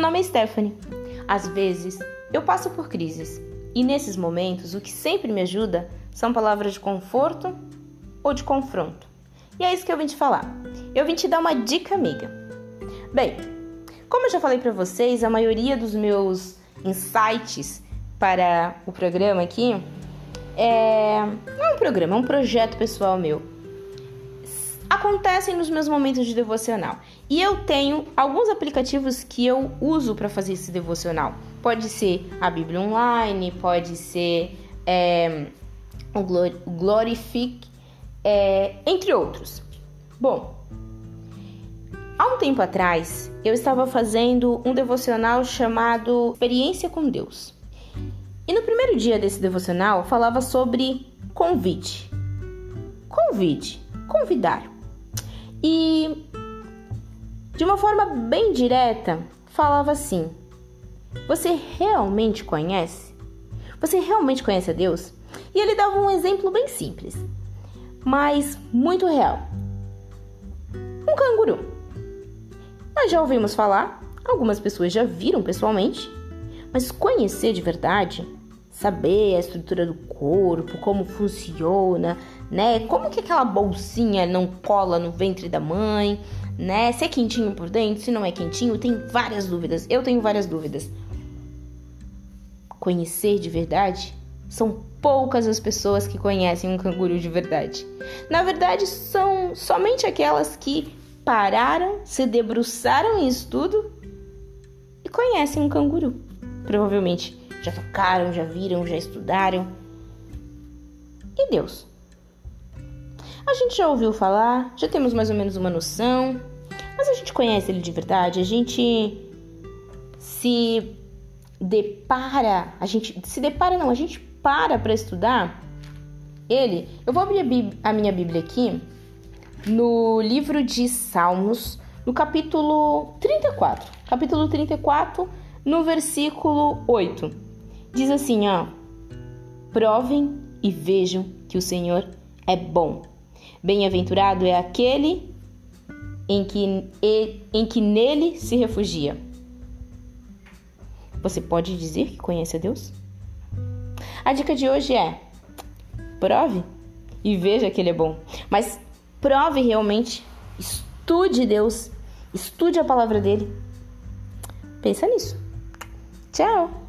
nome é Stephanie. Às vezes, eu passo por crises e nesses momentos o que sempre me ajuda são palavras de conforto ou de confronto. E é isso que eu vim te falar. Eu vim te dar uma dica amiga. Bem, como eu já falei para vocês, a maioria dos meus insights para o programa aqui é não é um programa, é um projeto pessoal meu. Acontecem nos meus momentos de devocional. E eu tenho alguns aplicativos que eu uso para fazer esse devocional. Pode ser a Bíblia Online, pode ser é, o Glorific, é, entre outros. Bom, há um tempo atrás eu estava fazendo um devocional chamado Experiência com Deus. E no primeiro dia desse devocional falava sobre convite. Convite, convidar. E de uma forma bem direta, falava assim: Você realmente conhece? Você realmente conhece a Deus? E ele dava um exemplo bem simples, mas muito real. Um canguru. Nós já ouvimos falar, algumas pessoas já viram pessoalmente, mas conhecer de verdade, saber a estrutura do corpo, como funciona, né? Como que aquela bolsinha não cola no ventre da mãe, né? Se é quentinho por dentro, se não é quentinho, tem várias dúvidas. Eu tenho várias dúvidas. Conhecer de verdade são poucas as pessoas que conhecem um canguru de verdade. Na verdade, são somente aquelas que pararam, se debruçaram em estudo e conhecem um canguru. Provavelmente já tocaram, já viram, já estudaram. E Deus? A gente já ouviu falar, já temos mais ou menos uma noção, mas a gente conhece ele de verdade, a gente se depara, a gente se depara não, a gente para para estudar ele. Eu vou abrir a minha Bíblia aqui no livro de Salmos, no capítulo 34. Capítulo 34, no versículo 8. Diz assim, ó: Provem e vejam que o Senhor é bom. Bem-aventurado é aquele em que, em que nele se refugia. Você pode dizer que conhece a Deus? A dica de hoje é: prove e veja que ele é bom. Mas prove realmente, estude Deus, estude a palavra dele. Pensa nisso. Tchau!